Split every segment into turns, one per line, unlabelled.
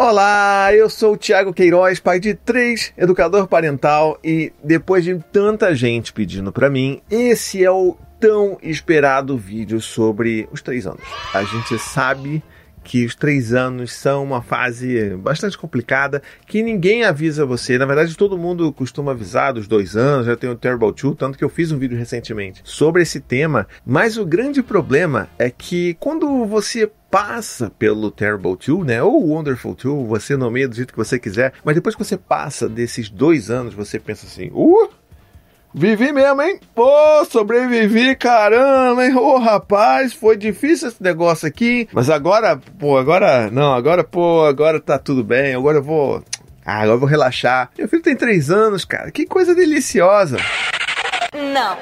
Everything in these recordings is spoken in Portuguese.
Olá, eu sou o Thiago Queiroz, pai de três, educador parental e depois de tanta gente pedindo para mim, esse é o tão esperado vídeo sobre os três anos. A gente sabe que os três anos são uma fase bastante complicada, que ninguém avisa você. Na verdade, todo mundo costuma avisar dos dois anos, já tem o Terrible Two, tanto que eu fiz um vídeo recentemente sobre esse tema. Mas o grande problema é que quando você passa pelo Terrible 2, né? Ou Wonderful 2, você nomeia do jeito que você quiser, mas depois que você passa desses dois anos, você pensa assim, uh, Vivi mesmo, hein? Pô, sobrevivi, caramba, hein? Ô, oh, rapaz, foi difícil esse negócio aqui. Mas agora, pô, agora, não, agora, pô, agora tá tudo bem. Agora eu vou. Ah, agora eu vou relaxar. Meu filho tem três anos, cara. Que coisa deliciosa.
Não.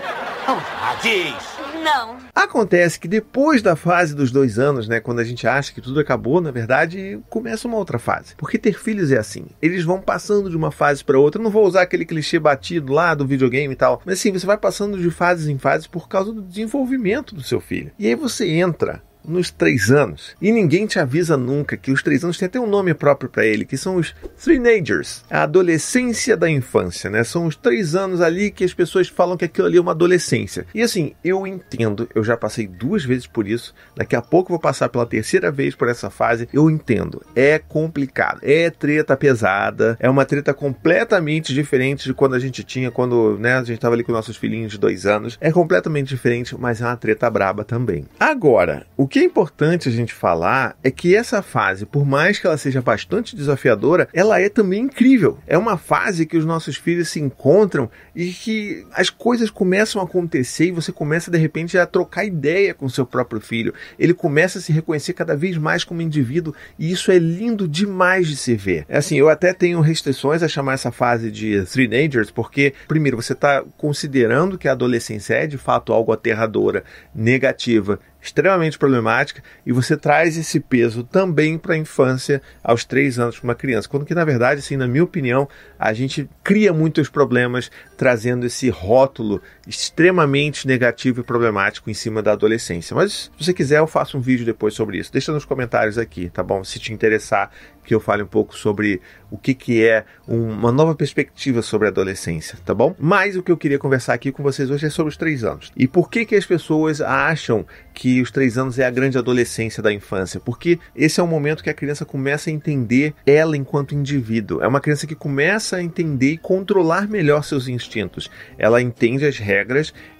Ah, diz.
Não.
Acontece que depois da fase dos dois anos, né, quando a gente acha que tudo acabou, na verdade, começa uma outra fase. Porque ter filhos é assim. Eles vão passando de uma fase para outra. Eu não vou usar aquele clichê batido lá do videogame e tal. Mas assim, você vai passando de fases em fases por causa do desenvolvimento do seu filho. E aí você entra nos três anos. E ninguém te avisa nunca que os três anos tem até um nome próprio para ele, que são os teenagers, a adolescência da infância, né? São os três anos ali que as pessoas falam que aquilo ali é uma adolescência. E assim, eu entendo, eu já passei duas vezes por isso, daqui a pouco vou passar pela terceira vez por essa fase. Eu entendo, é complicado, é treta pesada, é uma treta completamente diferente de quando a gente tinha, quando né, a gente estava ali com nossos filhinhos de dois anos. É completamente diferente, mas é uma treta braba também. Agora, o que que é importante a gente falar é que essa fase, por mais que ela seja bastante desafiadora, ela é também incrível. É uma fase que os nossos filhos se encontram e que as coisas começam a acontecer e você começa de repente a trocar ideia com seu próprio filho. Ele começa a se reconhecer cada vez mais como indivíduo e isso é lindo demais de se ver. É assim, eu até tenho restrições a chamar essa fase de teenagers porque, primeiro, você está considerando que a adolescência é de fato algo aterradora, negativa extremamente problemática e você traz esse peso também para a infância aos três anos para uma criança. Quando que, na verdade, assim, na minha opinião, a gente cria muitos problemas trazendo esse rótulo extremamente negativo e problemático em cima da adolescência. Mas se você quiser, eu faço um vídeo depois sobre isso. Deixa nos comentários aqui, tá bom? Se te interessar que eu fale um pouco sobre o que, que é uma nova perspectiva sobre a adolescência, tá bom? Mas o que eu queria conversar aqui com vocês hoje é sobre os três anos. E por que, que as pessoas acham que os três anos é a grande adolescência da infância? Porque esse é o momento que a criança começa a entender ela enquanto indivíduo. É uma criança que começa a entender e controlar melhor seus instintos. Ela entende as regras,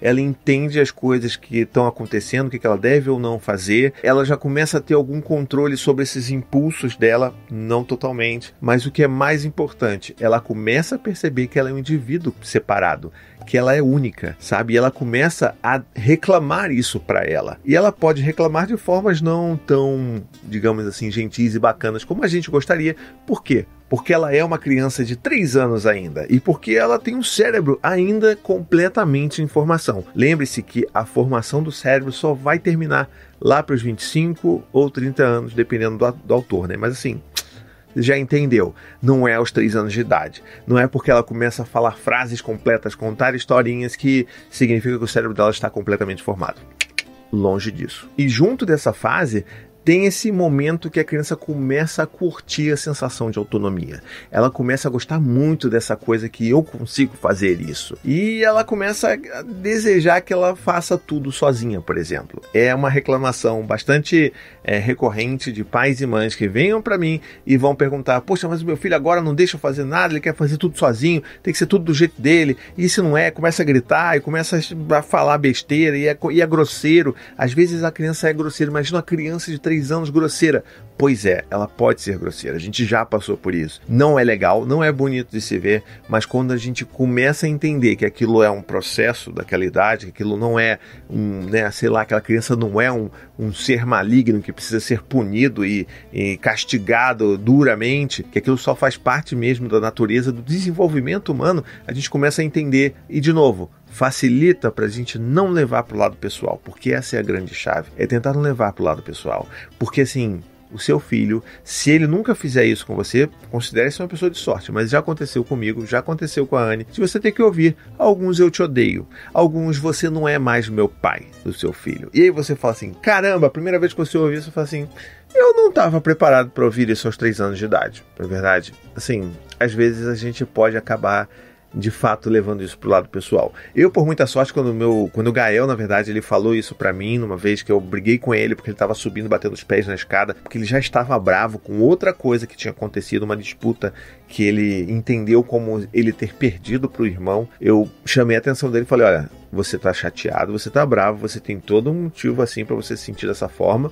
ela entende as coisas que estão acontecendo, o que ela deve ou não fazer. Ela já começa a ter algum controle sobre esses impulsos dela não totalmente, mas o que é mais importante, ela começa a perceber que ela é um indivíduo separado, que ela é única, sabe? E ela começa a reclamar isso para ela. E ela pode reclamar de formas não tão, digamos assim, gentis e bacanas como a gente gostaria. Por quê? Porque ela é uma criança de 3 anos ainda e porque ela tem um cérebro ainda completamente em formação. Lembre-se que a formação do cérebro só vai terminar lá para os 25 ou 30 anos, dependendo do, do autor, né? Mas assim, já entendeu. Não é aos três anos de idade. Não é porque ela começa a falar frases completas, contar historinhas, que significa que o cérebro dela está completamente formado. Longe disso. E junto dessa fase, tem esse momento que a criança começa a curtir a sensação de autonomia. Ela começa a gostar muito dessa coisa que eu consigo fazer isso. E ela começa a desejar que ela faça tudo sozinha, por exemplo. É uma reclamação bastante é, recorrente de pais e mães que venham para mim e vão perguntar: Poxa, mas o meu filho agora não deixa eu fazer nada, ele quer fazer tudo sozinho, tem que ser tudo do jeito dele. E se não é, começa a gritar e começa a falar besteira e é, e é grosseiro. Às vezes a criança é grosseira. Imagina uma criança de 3 três anos grosseira. Pois é, ela pode ser grosseira. A gente já passou por isso. Não é legal, não é bonito de se ver, mas quando a gente começa a entender que aquilo é um processo daquela idade, que aquilo não é um, né, sei lá, aquela criança não é um, um ser maligno que precisa ser punido e, e castigado duramente, que aquilo só faz parte mesmo da natureza do desenvolvimento humano, a gente começa a entender. E de novo, facilita para a gente não levar para o lado pessoal, porque essa é a grande chave, é tentar não levar para o lado pessoal, porque assim o seu filho, se ele nunca fizer isso com você, considere se uma pessoa de sorte, mas já aconteceu comigo, já aconteceu com a Anne. Se você tem que ouvir, alguns eu te odeio, alguns você não é mais meu pai do seu filho. E aí você fala assim: caramba, a primeira vez que você ouviu, você fala assim: Eu não estava preparado para ouvir isso aos três anos de idade, na verdade. Assim, às vezes a gente pode acabar de fato levando isso pro lado pessoal. Eu, por muita sorte, quando, meu, quando o Gael, na verdade, ele falou isso para mim, numa vez que eu briguei com ele porque ele tava subindo, batendo os pés na escada, porque ele já estava bravo com outra coisa que tinha acontecido, uma disputa que ele entendeu como ele ter perdido pro irmão. Eu chamei a atenção dele e falei: olha, você tá chateado, você tá bravo, você tem todo um motivo assim para você se sentir dessa forma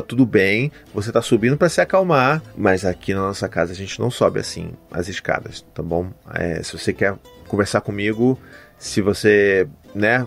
tá tudo bem, você tá subindo para se acalmar, mas aqui na nossa casa a gente não sobe assim as escadas, tá bom? É, se você quer conversar comigo, se você, né,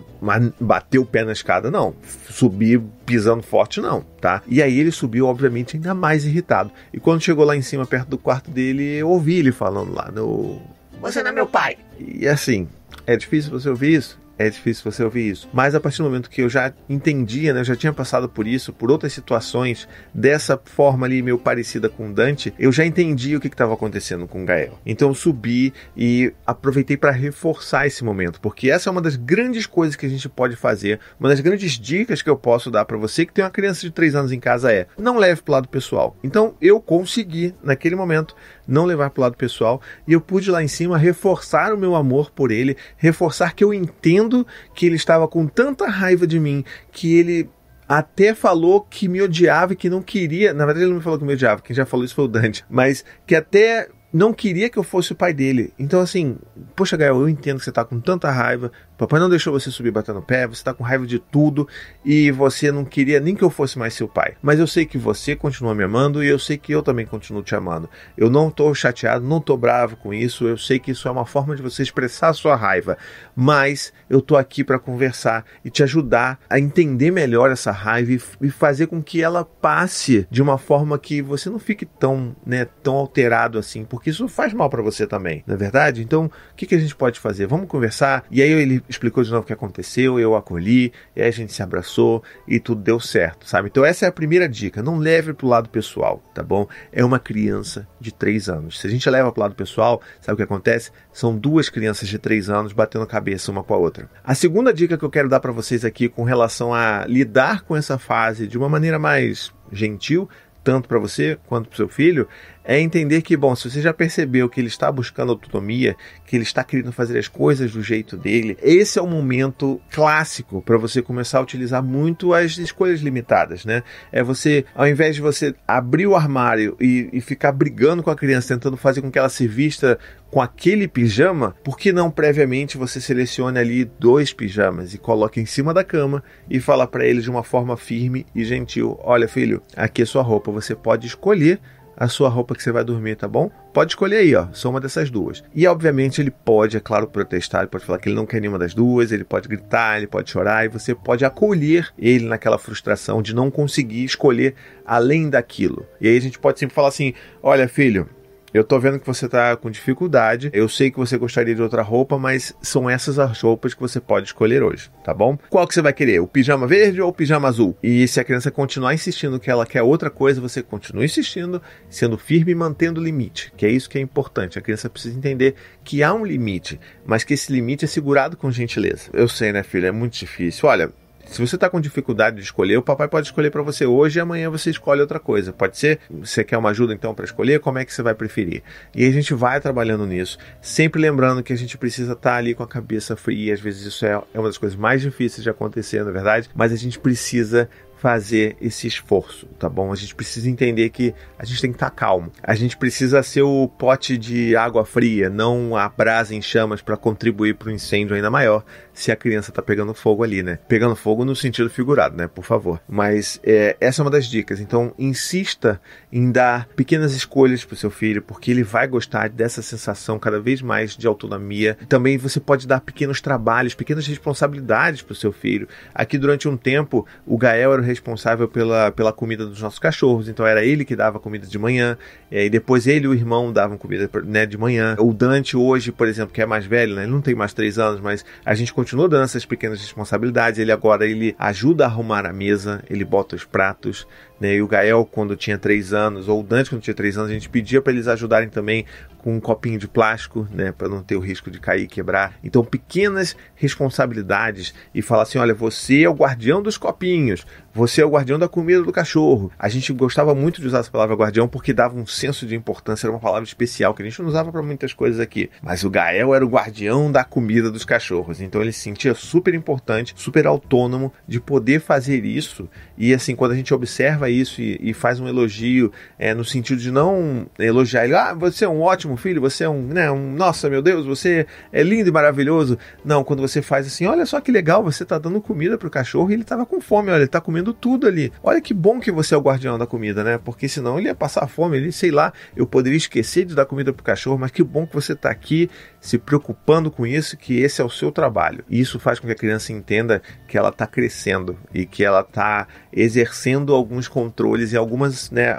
bateu o pé na escada, não. Subir pisando forte, não, tá? E aí ele subiu, obviamente, ainda mais irritado. E quando chegou lá em cima, perto do quarto dele, eu ouvi ele falando lá no.
Você não é meu pai!
E assim, é difícil você ouvir isso? É difícil você ouvir isso. Mas a partir do momento que eu já entendia, né, eu já tinha passado por isso, por outras situações, dessa forma ali meio parecida com Dante, eu já entendi o que estava acontecendo com Gael. Então eu subi e aproveitei para reforçar esse momento, porque essa é uma das grandes coisas que a gente pode fazer, uma das grandes dicas que eu posso dar para você que tem uma criança de 3 anos em casa é: não leve para o lado pessoal. Então eu consegui, naquele momento, não levar para o lado pessoal e eu pude lá em cima reforçar o meu amor por ele, reforçar que eu entendo que ele estava com tanta raiva de mim que ele até falou que me odiava e que não queria. Na verdade, ele não me falou que me odiava, quem já falou isso foi o Dante. Mas que até não queria que eu fosse o pai dele. Então, assim, poxa, Gael, eu entendo que você tá com tanta raiva, Papai não deixou você subir batendo pé, você tá com raiva de tudo e você não queria nem que eu fosse mais seu pai. Mas eu sei que você continua me amando e eu sei que eu também continuo te amando. Eu não tô chateado, não tô bravo com isso, eu sei que isso é uma forma de você expressar a sua raiva, mas eu tô aqui para conversar e te ajudar a entender melhor essa raiva e fazer com que ela passe de uma forma que você não fique tão, né, tão alterado assim, porque isso faz mal para você também, não é verdade? Então, o que, que a gente pode fazer? Vamos conversar? E aí ele explicou de novo o que aconteceu, eu acolhi, e a gente se abraçou e tudo deu certo, sabe? Então essa é a primeira dica, não leve pro lado pessoal, tá bom? É uma criança de 3 anos. Se a gente leva pro lado pessoal, sabe o que acontece? São duas crianças de 3 anos batendo cabeça uma com a outra. A segunda dica que eu quero dar para vocês aqui com relação a lidar com essa fase de uma maneira mais gentil, tanto para você quanto para seu filho, é entender que, bom, se você já percebeu que ele está buscando autonomia, que ele está querendo fazer as coisas do jeito dele, esse é o momento clássico para você começar a utilizar muito as escolhas limitadas, né? É você, ao invés de você abrir o armário e, e ficar brigando com a criança, tentando fazer com que ela se vista com aquele pijama, por que não previamente você selecione ali dois pijamas e coloque em cima da cama e fala para ele de uma forma firme e gentil: Olha, filho, aqui é sua roupa, você pode escolher a sua roupa que você vai dormir, tá bom? Pode escolher aí, ó, sou uma dessas duas. E obviamente ele pode, é claro, protestar, ele pode falar que ele não quer nenhuma das duas, ele pode gritar, ele pode chorar e você pode acolher ele naquela frustração de não conseguir escolher além daquilo. E aí a gente pode sempre falar assim: "Olha, filho, eu tô vendo que você tá com dificuldade. Eu sei que você gostaria de outra roupa, mas são essas as roupas que você pode escolher hoje, tá bom? Qual que você vai querer? O pijama verde ou o pijama azul? E se a criança continuar insistindo que ela quer outra coisa, você continua insistindo, sendo firme e mantendo o limite, que é isso que é importante. A criança precisa entender que há um limite, mas que esse limite é segurado com gentileza. Eu sei, né, filho? É muito difícil. Olha, se você está com dificuldade de escolher, o papai pode escolher para você hoje e amanhã você escolhe outra coisa. Pode ser? Você quer uma ajuda então para escolher? Como é que você vai preferir? E a gente vai trabalhando nisso, sempre lembrando que a gente precisa estar tá ali com a cabeça fria. Às vezes isso é, é uma das coisas mais difíceis de acontecer, na verdade, mas a gente precisa fazer esse esforço, tá bom? A gente precisa entender que a gente tem que estar tá calmo. A gente precisa ser o pote de água fria, não a brasa em chamas para contribuir para um incêndio ainda maior se a criança está pegando fogo ali, né? Pegando fogo no sentido figurado, né? Por favor. Mas é, essa é uma das dicas. Então, insista em dar pequenas escolhas para o seu filho, porque ele vai gostar dessa sensação cada vez mais de autonomia. Também você pode dar pequenos trabalhos, pequenas responsabilidades para o seu filho. Aqui, durante um tempo, o Gael era o responsável pela, pela comida dos nossos cachorros, então era ele que dava comida de manhã, e depois ele e o irmão davam comida né, de manhã. O Dante hoje, por exemplo, que é mais velho, né, ele não tem mais três anos, mas a gente continua dando essas pequenas responsabilidades. Ele agora ele ajuda a arrumar a mesa, ele bota os pratos, né? E o Gael, quando tinha 3 anos, ou o Dante, quando tinha 3 anos, a gente pedia para eles ajudarem também com um copinho de plástico, né, para não ter o risco de cair e quebrar. Então, pequenas responsabilidades e falar assim: olha, você é o guardião dos copinhos, você é o guardião da comida do cachorro. A gente gostava muito de usar essa palavra guardião porque dava um senso de importância, era uma palavra especial que a gente não usava para muitas coisas aqui. Mas o Gael era o guardião da comida dos cachorros, então ele se sentia super importante, super autônomo de poder fazer isso. E assim, quando a gente observa isso e, e faz um elogio, é, no sentido de não elogiar ele, ah, você é um ótimo filho, você é um, né, um, nossa, meu Deus, você é lindo e maravilhoso. Não, quando você faz assim, olha só que legal, você tá dando comida pro cachorro e ele tava com fome, olha, ele tá comendo tudo ali. Olha que bom que você é o guardião da comida, né? Porque senão ele ia passar fome, ele, sei lá, eu poderia esquecer de dar comida pro cachorro, mas que bom que você tá aqui se preocupando com isso, que esse é o seu trabalho. E isso faz com que a criança entenda que ela tá crescendo e que ela tá exercendo alguns controles e algumas, né,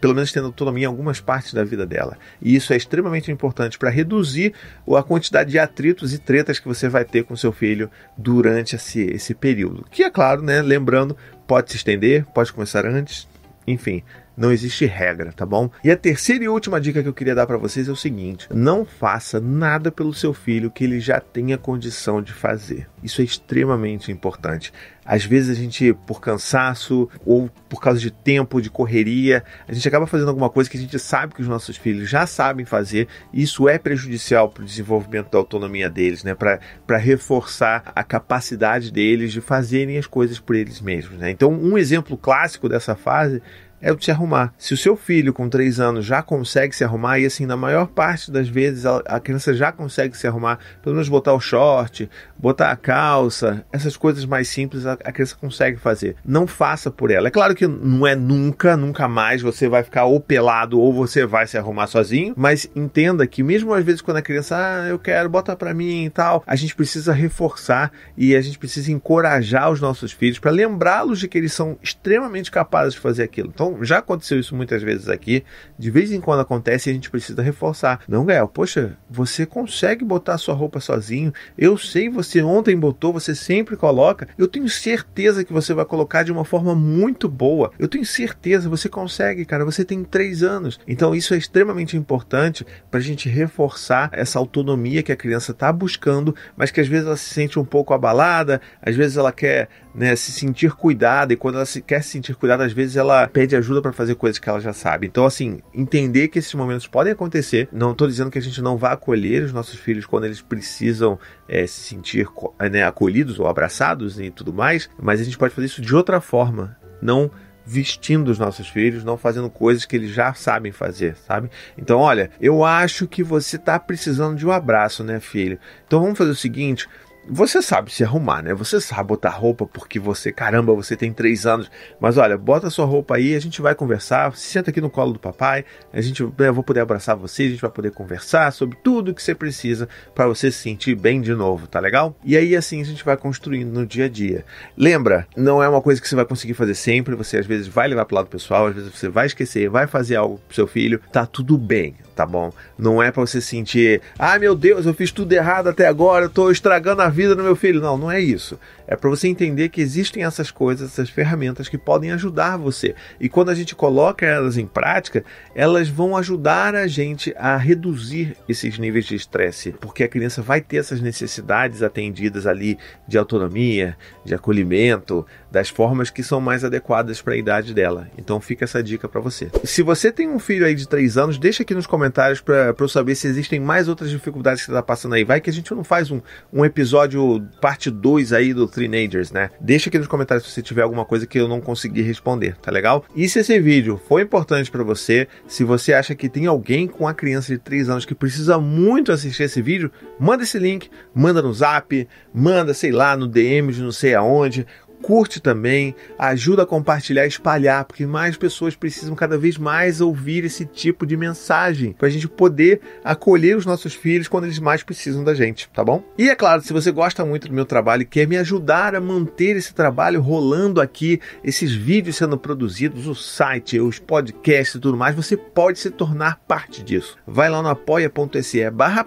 pelo menos tendo autonomia em algumas partes da vida dela. E isso é extremamente importante para reduzir a quantidade de atritos e tretas que você vai ter com seu filho durante esse, esse período. Que é claro, né, lembrando, pode se estender, pode começar antes, enfim, não existe regra, tá bom? E a terceira e última dica que eu queria dar para vocês é o seguinte: não faça nada pelo seu filho que ele já tenha condição de fazer. Isso é extremamente importante. Às vezes a gente, por cansaço ou por causa de tempo, de correria, a gente acaba fazendo alguma coisa que a gente sabe que os nossos filhos já sabem fazer, e isso é prejudicial para o desenvolvimento da autonomia deles, né? Para reforçar a capacidade deles de fazerem as coisas por eles mesmos. Né? Então, um exemplo clássico dessa fase é o de se arrumar. Se o seu filho com 3 anos já consegue se arrumar, e assim, na maior parte das vezes a, criança já consegue se arrumar, pelo menos botar o short, botar a calça, essas coisas mais simples a, a criança consegue fazer. Não faça por ela. É claro que não é nunca, nunca mais você vai ficar ou pelado ou você vai se arrumar sozinho, mas entenda que mesmo às vezes quando a criança, ah, eu quero, bota para mim e tal, a gente precisa reforçar e a gente precisa encorajar os nossos filhos para lembrá-los de que eles são extremamente capazes de fazer aquilo. Então, já aconteceu isso muitas vezes aqui. De vez em quando acontece e a gente precisa reforçar. Não, Gael, poxa, você consegue botar sua roupa sozinho. Eu sei, você ontem botou, você sempre coloca. Eu tenho certeza que você vai colocar de uma forma muito boa. Eu tenho certeza, você consegue, cara. Você tem três anos. Então isso é extremamente importante para a gente reforçar essa autonomia que a criança está buscando, mas que às vezes ela se sente um pouco abalada, às vezes ela quer né, se sentir cuidada e quando ela se, quer se sentir cuidada, às vezes ela pede ajuda para fazer coisas que ela já sabe. Então, assim, entender que esses momentos podem acontecer. Não estou dizendo que a gente não vá acolher os nossos filhos quando eles precisam é, se sentir né, acolhidos ou abraçados e tudo mais, mas a gente pode fazer isso de outra forma, não vestindo os nossos filhos, não fazendo coisas que eles já sabem fazer, sabe? Então, olha, eu acho que você está precisando de um abraço, né, filho? Então vamos fazer o seguinte: você sabe se arrumar, né? Você sabe botar roupa porque você, caramba, você tem três anos. Mas olha, bota sua roupa aí, a gente vai conversar. Senta aqui no colo do papai, a gente, eu né, vou poder abraçar você, a gente vai poder conversar sobre tudo que você precisa para você se sentir bem de novo, tá legal? E aí assim a gente vai construindo no dia a dia. Lembra, não é uma coisa que você vai conseguir fazer sempre. Você às vezes vai levar para o lado pessoal, às vezes você vai esquecer, vai fazer algo pro seu filho. Tá tudo bem tá bom? Não é para você sentir, ah, meu Deus, eu fiz tudo errado até agora, eu tô estragando a vida do meu filho. Não, não é isso. É para você entender que existem essas coisas, essas ferramentas que podem ajudar você. E quando a gente coloca elas em prática, elas vão ajudar a gente a reduzir esses níveis de estresse, porque a criança vai ter essas necessidades atendidas ali de autonomia, de acolhimento, das formas que são mais adequadas para a idade dela. Então fica essa dica para você. Se você tem um filho aí de 3 anos, deixa aqui nos comentários para eu saber se existem mais outras dificuldades que você está passando aí. Vai que a gente não faz um, um episódio parte 2 aí do Teenagers, né? Deixa aqui nos comentários se você tiver alguma coisa que eu não consegui responder, tá legal? E se esse vídeo foi importante para você, se você acha que tem alguém com uma criança de 3 anos que precisa muito assistir esse vídeo, manda esse link, manda no zap, manda, sei lá, no DM de não sei aonde, curte também, ajuda a compartilhar, espalhar, porque mais pessoas precisam cada vez mais ouvir esse tipo de mensagem para a gente poder acolher os nossos filhos quando eles mais precisam da gente, tá bom? E é claro, se você gosta muito do meu trabalho e quer me ajudar a manter esse trabalho rolando aqui, esses vídeos sendo produzidos, o site, os podcasts e tudo mais, você pode se tornar parte disso. Vai lá no apoia.se barra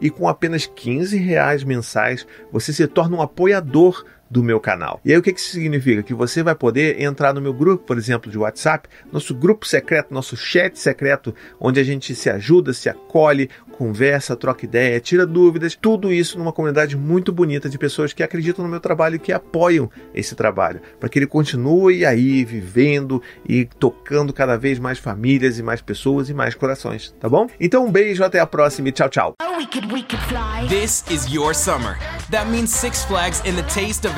e com apenas 15 reais mensais você se torna um apoiador do meu canal. E aí o que, que isso significa? Que você vai poder entrar no meu grupo, por exemplo, de WhatsApp, nosso grupo secreto, nosso chat secreto, onde a gente se ajuda, se acolhe, conversa, troca ideia, tira dúvidas, tudo isso numa comunidade muito bonita de pessoas que acreditam no meu trabalho e que apoiam esse trabalho, para que ele continue aí vivendo e tocando cada vez mais famílias e mais pessoas e mais corações, tá bom? Então um beijo, até a próxima e tchau, tchau.
This is your summer. That means Six Flags and the taste of